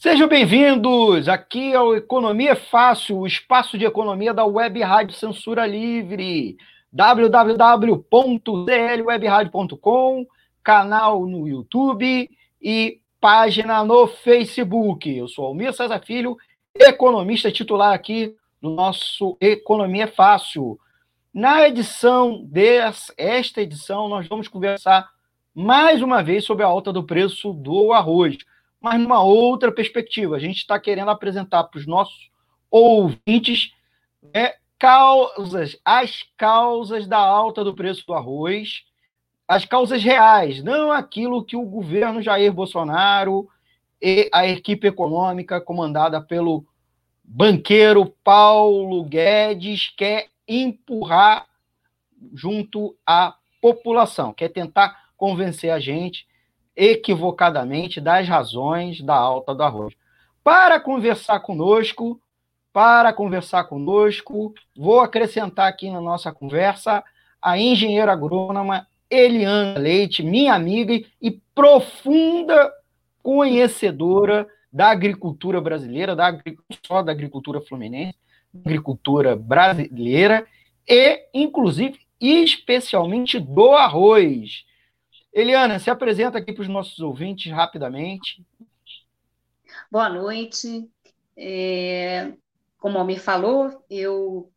Sejam bem-vindos! Aqui é o Economia Fácil, o espaço de economia da Web Rádio Censura Livre. www.clwebradio.com, canal no YouTube e página no Facebook. Eu sou Almir César Filho, economista titular aqui no nosso Economia Fácil. Na edição desta edição, nós vamos conversar mais uma vez sobre a alta do preço do arroz mas numa outra perspectiva. A gente está querendo apresentar para os nossos ouvintes é, causas, as causas da alta do preço do arroz, as causas reais, não aquilo que o governo Jair Bolsonaro e a equipe econômica comandada pelo banqueiro Paulo Guedes quer empurrar junto à população, quer tentar convencer a gente equivocadamente das razões da alta do arroz. Para conversar conosco, para conversar conosco, vou acrescentar aqui na nossa conversa a engenheira agrônoma Eliana Leite, minha amiga e profunda conhecedora da agricultura brasileira, da só da agricultura fluminense, da agricultura brasileira e, inclusive, especialmente do arroz. Eliana, se apresenta aqui para os nossos ouvintes rapidamente. Boa noite. É, como Almir falou, eu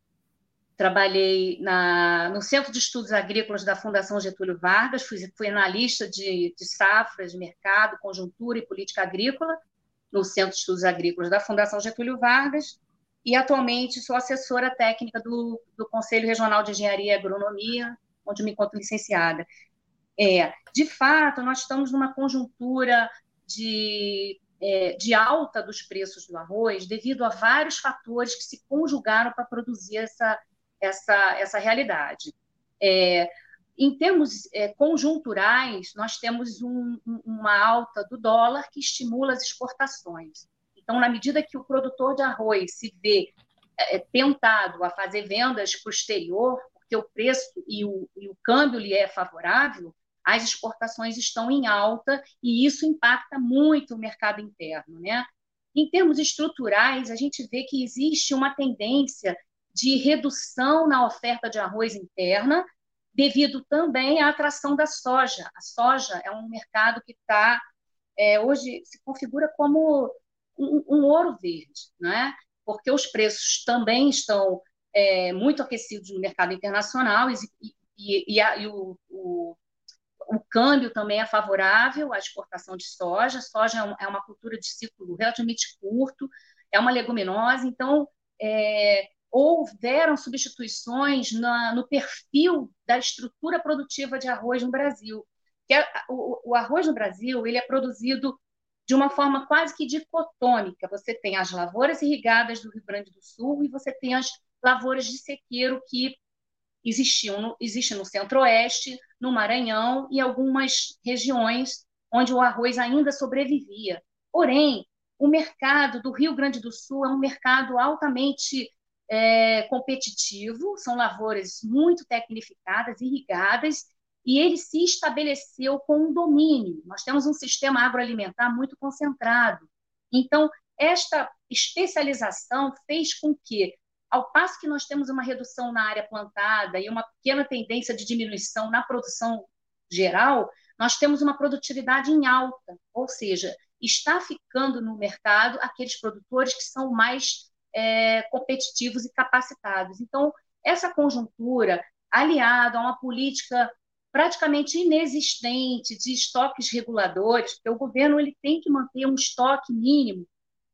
trabalhei na, no Centro de Estudos Agrícolas da Fundação Getúlio Vargas, fui, fui analista de, de safras, de mercado, conjuntura e política agrícola no Centro de Estudos Agrícolas da Fundação Getúlio Vargas, e atualmente sou assessora técnica do, do Conselho Regional de Engenharia e Agronomia, onde me encontro licenciada. É, de fato, nós estamos numa conjuntura de, é, de alta dos preços do arroz devido a vários fatores que se conjugaram para produzir essa, essa, essa realidade. É, em termos é, conjunturais, nós temos um, uma alta do dólar que estimula as exportações. Então, na medida que o produtor de arroz se vê é, tentado a fazer vendas para o exterior, porque o preço e o, e o câmbio lhe é favorável, as exportações estão em alta e isso impacta muito o mercado interno. Né? Em termos estruturais, a gente vê que existe uma tendência de redução na oferta de arroz interna, devido também à atração da soja. A soja é um mercado que está, é, hoje, se configura como um, um, ouro verde, né? porque os preços também estão é, muito aquecidos no mercado internacional e, e, e, a, e o, o, o câmbio também é favorável à exportação de soja. Soja é, é uma cultura de ciclo relativamente curto, é uma leguminosa, então é, houveram substituições na, no perfil da estrutura produtiva de arroz no Brasil. Que é, o, o arroz no Brasil ele é produzido de uma forma quase que dicotômica. Você tem as lavouras irrigadas do Rio Grande do Sul e você tem as lavouras de sequeiro que existiam no, existe no Centro-Oeste, no Maranhão e algumas regiões onde o arroz ainda sobrevivia. Porém, o mercado do Rio Grande do Sul é um mercado altamente é, competitivo, são lavouras muito tecnificadas, irrigadas, e ele se estabeleceu com um domínio. Nós temos um sistema agroalimentar muito concentrado. Então, esta especialização fez com que ao passo que nós temos uma redução na área plantada e uma pequena tendência de diminuição na produção geral, nós temos uma produtividade em alta, ou seja, está ficando no mercado aqueles produtores que são mais é, competitivos e capacitados. Então, essa conjuntura, aliada a uma política praticamente inexistente de estoques reguladores, porque o governo ele tem que manter um estoque mínimo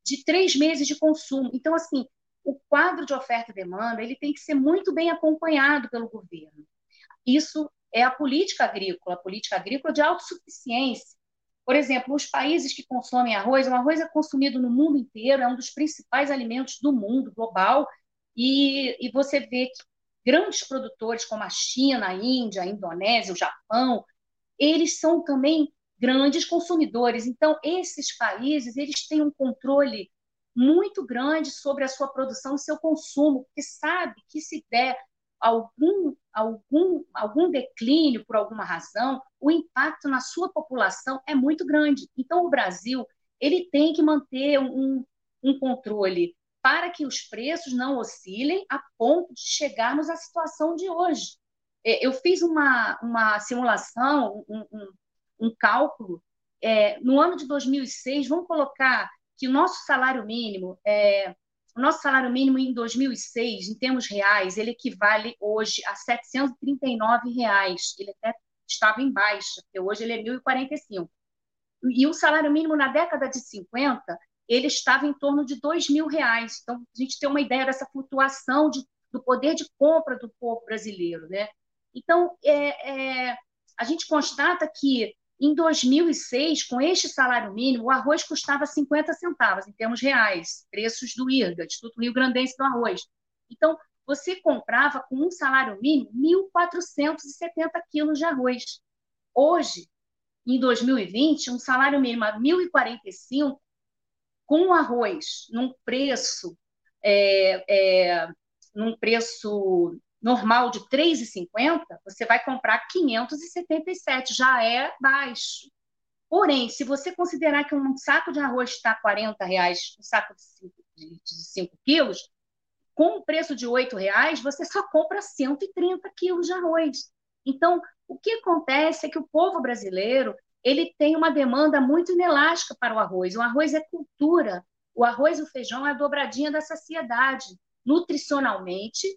de três meses de consumo. Então, assim, o quadro de oferta e demanda ele tem que ser muito bem acompanhado pelo governo. Isso é a política agrícola, a política agrícola de autossuficiência. Por exemplo, os países que consomem arroz, o arroz é consumido no mundo inteiro, é um dos principais alimentos do mundo global, e, e você vê que grandes produtores como a China, a Índia, a Indonésia, o Japão, eles são também grandes consumidores. Então, esses países, eles têm um controle muito grande sobre a sua produção e seu consumo, porque sabe que se der algum, algum, algum declínio por alguma razão, o impacto na sua população é muito grande. Então, o Brasil ele tem que manter um, um controle para que os preços não oscilem a ponto de chegarmos à situação de hoje. É, eu fiz uma, uma simulação, um, um, um cálculo, é, no ano de 2006, vamos colocar que o nosso salário mínimo, é, o nosso salário mínimo em 2006, em termos reais, ele equivale hoje a 739 reais. Ele até estava em baixa, porque hoje ele é 1.045. E o salário mínimo na década de 50, ele estava em torno de 2 mil reais. Então, a gente tem uma ideia dessa flutuação de, do poder de compra do povo brasileiro. Né? Então, é, é, a gente constata que em 2006, com este salário mínimo, o arroz custava 50 centavos, em termos reais, preços do IRGA, Instituto Rio Grandense do Arroz. Então, você comprava com um salário mínimo 1.470 quilos de arroz. Hoje, em 2020, um salário mínimo a 1.045, com arroz num preço, é, é, num preço normal de 3,50, você vai comprar 577, já é baixo. Porém, se você considerar que um saco de arroz está 40 reais, um saco de 5 quilos, com o preço de 8 reais, você só compra 130 quilos de arroz. Então, o que acontece é que o povo brasileiro ele tem uma demanda muito inelástica para o arroz. O arroz é cultura. O arroz e o feijão é a dobradinha da saciedade, nutricionalmente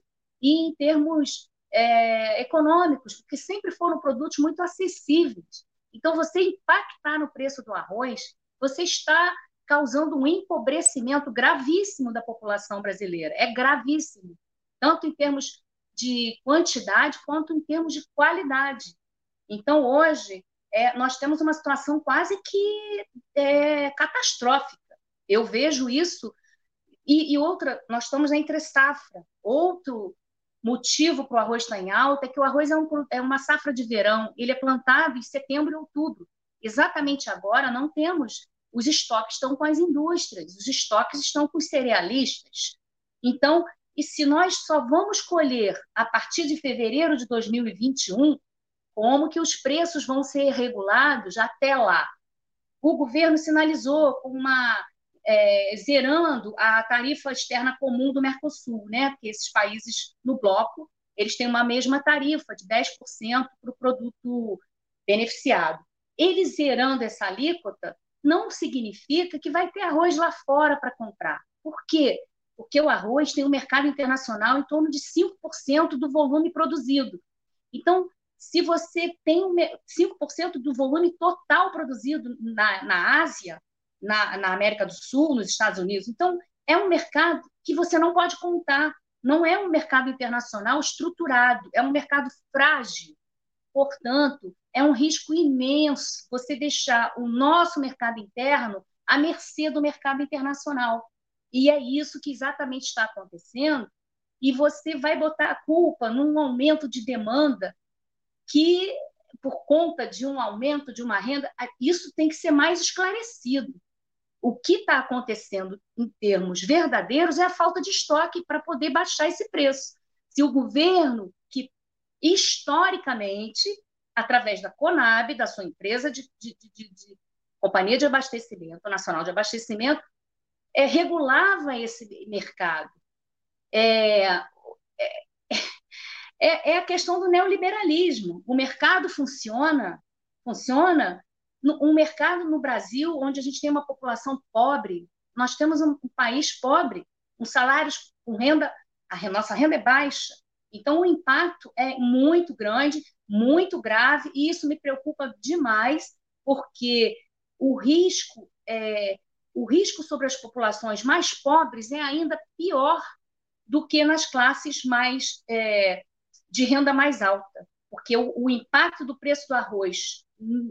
e em termos é, econômicos, porque sempre foram produtos muito acessíveis. Então, você impactar no preço do arroz, você está causando um empobrecimento gravíssimo da população brasileira. É gravíssimo, tanto em termos de quantidade quanto em termos de qualidade. Então, hoje, é, nós temos uma situação quase que é, catastrófica. Eu vejo isso. E, e outra, nós estamos entre safra. Outro motivo para o arroz estar em alta é que o arroz é, um, é uma safra de verão, ele é plantado em setembro e outubro. Exatamente agora não temos, os estoques estão com as indústrias, os estoques estão com os cerealistas. Então, e se nós só vamos colher a partir de fevereiro de 2021, como que os preços vão ser regulados até lá? O governo sinalizou uma é, zerando a tarifa externa comum do Mercosul, né? Porque esses países no bloco eles têm uma mesma tarifa de 10% para o produto beneficiado. Eles zerando essa alíquota não significa que vai ter arroz lá fora para comprar. Por quê? Porque o arroz tem um mercado internacional em torno de 5% do volume produzido. Então, se você tem 5% do volume total produzido na, na Ásia, na, na América do Sul, nos Estados Unidos. Então, é um mercado que você não pode contar. Não é um mercado internacional estruturado, é um mercado frágil. Portanto, é um risco imenso você deixar o nosso mercado interno à mercê do mercado internacional. E é isso que exatamente está acontecendo. E você vai botar a culpa num aumento de demanda que, por conta de um aumento de uma renda, isso tem que ser mais esclarecido. O que está acontecendo em termos verdadeiros é a falta de estoque para poder baixar esse preço. Se o governo, que historicamente, através da Conab, da sua empresa de, de, de, de Companhia de Abastecimento, Nacional de Abastecimento, é, regulava esse mercado. É, é, é, é a questão do neoliberalismo. O mercado funciona, funciona um mercado no Brasil onde a gente tem uma população pobre, nós temos um, país pobre, com salários, com renda, a nossa renda é baixa. Então, o impacto é muito grande, muito grave, e isso me preocupa demais, porque o risco, é, o risco sobre as populações mais pobres é ainda pior do que nas classes mais é, de renda mais alta, porque o, o impacto do preço do arroz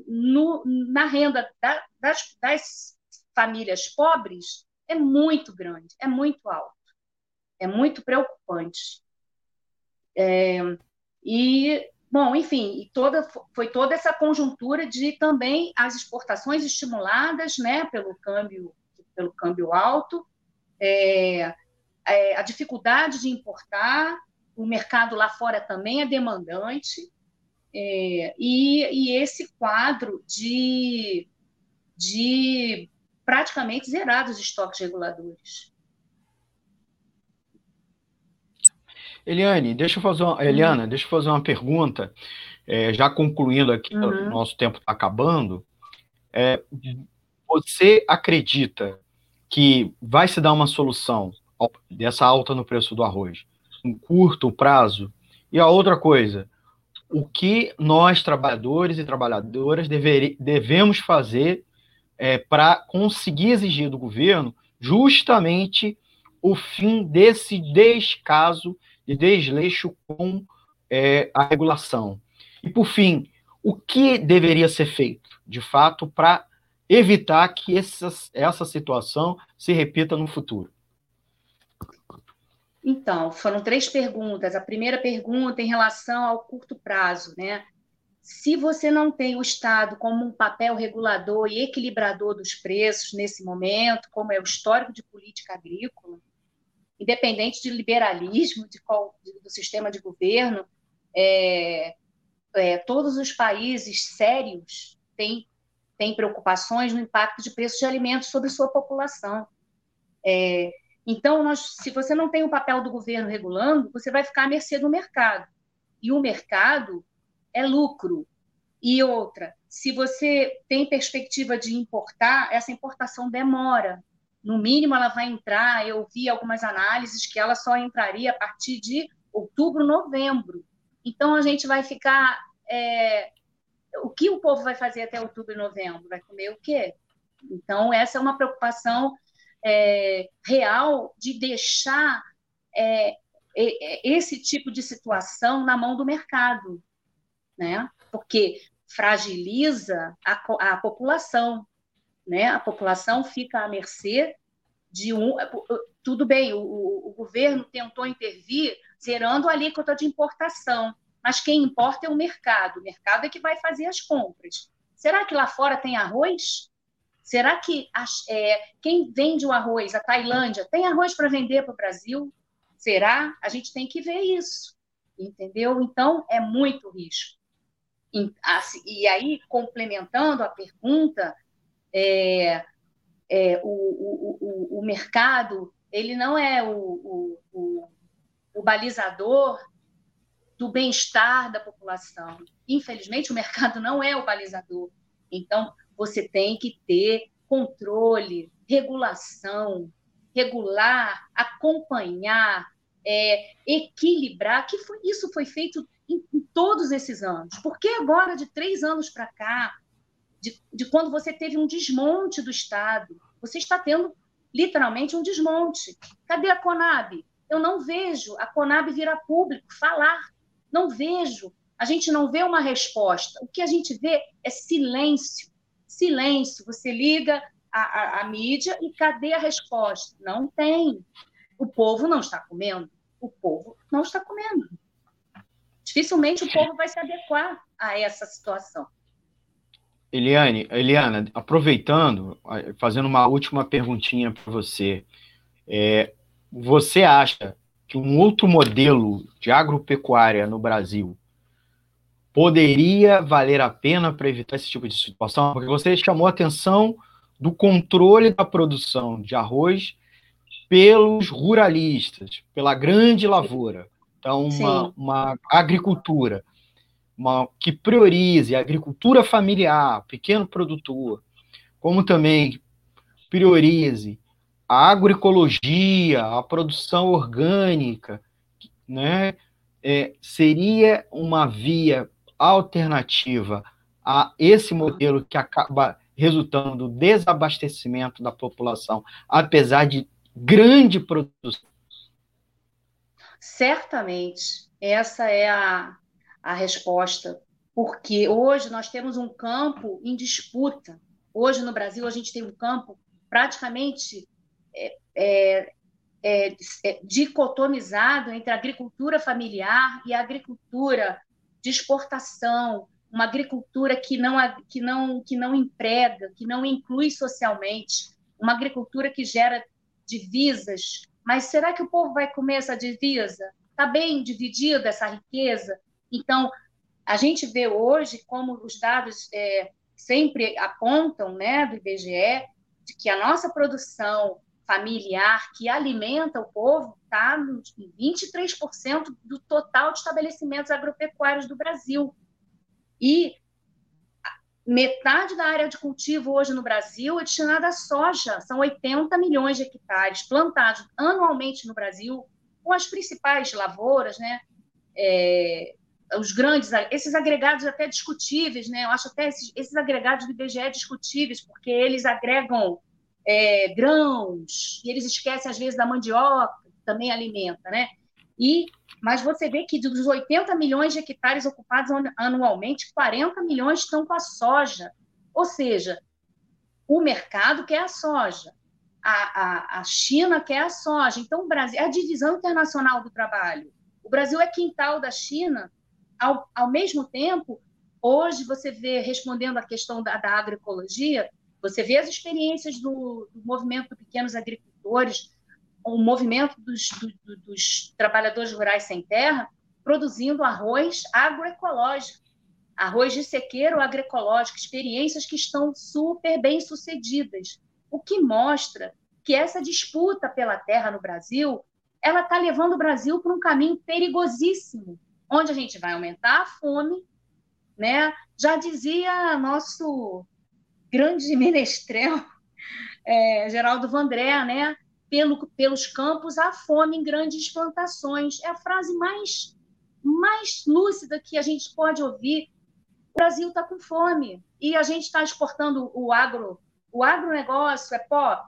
no, na renda da, das, das famílias pobres é muito grande, é muito alto, é muito preocupante. É, e, bom, enfim, toda, foi toda essa conjuntura de também as exportações estimuladas né, pelo, câmbio, pelo câmbio alto, é, é, a dificuldade de importar, o mercado lá fora também é demandante, é, e, e, esse quadro de, de praticamente zerados os estoques reguladores. Eliane, deixa eu fazer uma, uhum. Eliana, deixa eu fazer uma pergunta, é, já concluindo aqui, uhum. nosso tempo está acabando. É, você acredita que vai se dar uma solução dessa alta no preço do arroz em curto prazo? E a outra coisa, o que nós, trabalhadores e trabalhadoras, dever, devemos fazer é, para conseguir exigir do governo justamente o fim desse descaso e desleixo com é, a regulação. E, por fim, o que deveria ser feito, de fato, para evitar que essa, essa situação se repita no futuro? Então, foram três perguntas. A primeira pergunta em relação ao curto prazo, né? Se você não tem o Estado como um papel regulador e equilibrador dos preços nesse momento, como é o histórico de política agrícola, independente de liberalismo, de qual, do sistema de governo, é, é, todos os países sérios têm, têm preocupações no impacto de preços de alimentos sobre sua população. É, então, nós, se você não tem o papel do governo regulando, você vai ficar à mercê do mercado. E o mercado é lucro. E outra, se você tem perspectiva de importar, essa importação demora. No mínimo, ela vai entrar. Eu vi algumas análises que ela só entraria a partir de outubro, novembro. Então, a gente vai ficar. É... O que o povo vai fazer até outubro e novembro? Vai comer o quê? Então, essa é uma preocupação é, real de deixar é, esse tipo de situação na mão do mercado, né? Porque fragiliza a, a população, né? A população fica à mercê de um. Tudo bem, o, o governo tentou intervir zerando a alíquota de importação, mas quem importa é o mercado. O mercado é que vai fazer as compras. Será que lá fora tem arroz? Será que é, quem vende o arroz, a Tailândia, tem arroz para vender para o Brasil? Será? A gente tem que ver isso, entendeu? Então, é muito risco. E, aí, complementando a pergunta, é, é, o, o, o, o, mercado ele não é o, o, o balizador do bem-estar da população. Infelizmente, o mercado não é o balizador. Então, você tem que ter controle, regulação, regular, acompanhar, é, equilibrar, que foi, isso foi feito em, em, todos esses anos. Por que agora, de três anos para cá, de, de quando você teve um desmonte do Estado, você está tendo literalmente um desmonte. Cadê a Conab? Eu não vejo a Conab vir a público falar. Não vejo. A gente não vê uma resposta. O que a gente vê é silêncio silêncio. Você liga a, a, a mídia e cadê a resposta? Não tem. O povo não está comendo. O povo não está comendo. Dificilmente o povo vai se adequar a essa situação. Eliane, Eliana, aproveitando, fazendo uma última perguntinha para você. É, você acha que um outro modelo de agropecuária no Brasil poderia valer a pena para evitar esse tipo de situação? Porque você chamou a atenção do controle da produção de arroz pelos ruralistas, pela grande lavoura. Então, uma, uma agricultura uma, que priorize a agricultura familiar, pequeno produtor, como também priorize a agroecologia, a produção orgânica, né? É, seria uma via alternativa a esse modelo que acaba resultando no desabastecimento da população, apesar de grande produção? Certamente, essa é a, a resposta, porque hoje nós temos um campo em disputa. Hoje no Brasil a gente tem um campo praticamente é, é, é, é dicotomizado entre a agricultura familiar e a agricultura de exportação, uma agricultura que não, que não, que não emprega, que não inclui socialmente, uma agricultura que gera divisas. Mas será que o povo vai comer essa divisa? Está bem dividida essa riqueza? Então, a gente vê hoje como os dados é, sempre apontam, né, do IBGE, de que a nossa produção familiar que alimenta o povo está em 23% do total de estabelecimentos agropecuários do Brasil. E metade da área de cultivo hoje no Brasil é destinada à soja. São 80 milhões de hectares plantados anualmente no Brasil, com as principais lavouras, né? É, os grandes, esses agregados até discutíveis, né? Eu acho até esses, esses agregados do IBGE discutíveis, porque eles agregam é, grãos, e eles esquecem, às vezes, da mandioca, que também alimenta, né? E, mas você vê que dos 80 milhões de hectares ocupados anualmente, 40 milhões estão com a soja. Ou seja, o mercado quer a soja, a, a, a China quer a soja. Então, o Brasil é a divisão internacional do trabalho. O Brasil é quintal da China, ao, ao mesmo tempo, hoje você vê, respondendo à questão da, da agroecologia, você vê as experiências do, do movimento de pequenos agricultores, o movimento dos, do, dos trabalhadores rurais sem terra, produzindo arroz agroecológico, arroz de sequeiro agroecológico, experiências que estão super bem sucedidas, o que mostra que essa disputa pela terra no Brasil, ela está levando o Brasil para um caminho perigosíssimo, onde a gente vai aumentar a fome, né? Já dizia nosso grande menestrel, é, Geraldo Vandré, né? Pelo, pelos campos há fome em grandes plantações. É a frase mais, mais lúcida que a gente pode ouvir. O Brasil está com fome e a gente está exportando o agro. O agronegócio é pop?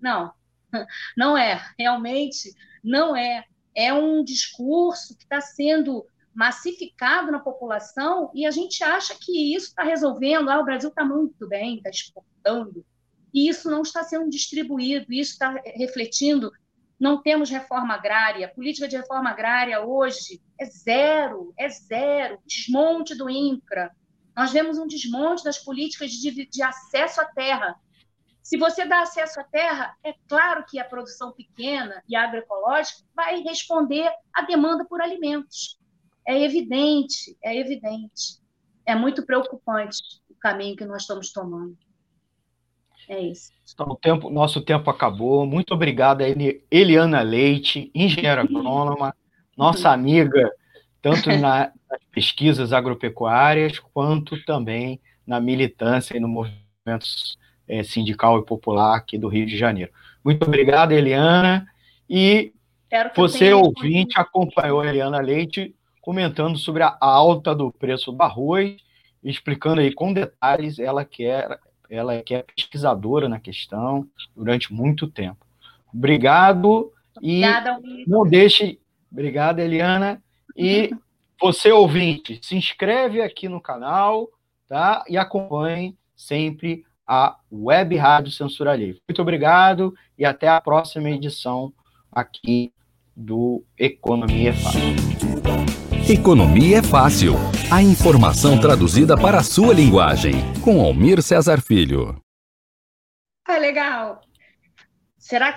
Não, não é. Realmente não é. É um discurso que está sendo massificado na população e a gente acha que isso está resolvendo. Ah, o Brasil está muito bem, está exportando. E isso não está sendo distribuído, isso está refletindo. Não temos reforma agrária. A política de reforma agrária hoje é zero, é zero. Desmonte do INCRA. Nós vemos um desmonte das políticas de, de acesso à terra. Se você dá acesso à terra, é claro que a produção pequena e agroecológica vai responder à demanda por alimentos é evidente, é evidente. É muito preocupante o caminho que nós estamos tomando. É isso. Então, o tempo, nosso tempo acabou. Muito obrigada, Eliana Leite, engenheira agrônoma, nossa amiga, tanto na, nas pesquisas agropecuárias, quanto também na militância e no movimento é, sindical e popular aqui do Rio de Janeiro. Muito obrigado, Eliana. E você, ouvinte, acompanhou a Eliana Leite comentando sobre a alta do preço do arroz, explicando aí com detalhes, ela que é, ela que é pesquisadora na questão durante muito tempo. Obrigado e Obrigada, não deixe, obrigada Eliana e você ouvinte, se inscreve aqui no canal, tá? E acompanhe sempre a Web Rádio Censura Livre. Muito obrigado e até a próxima edição aqui do Economia Fácil. Economia é fácil. A informação traduzida para a sua linguagem. Com Almir Cesar Filho. Ah, legal. Será que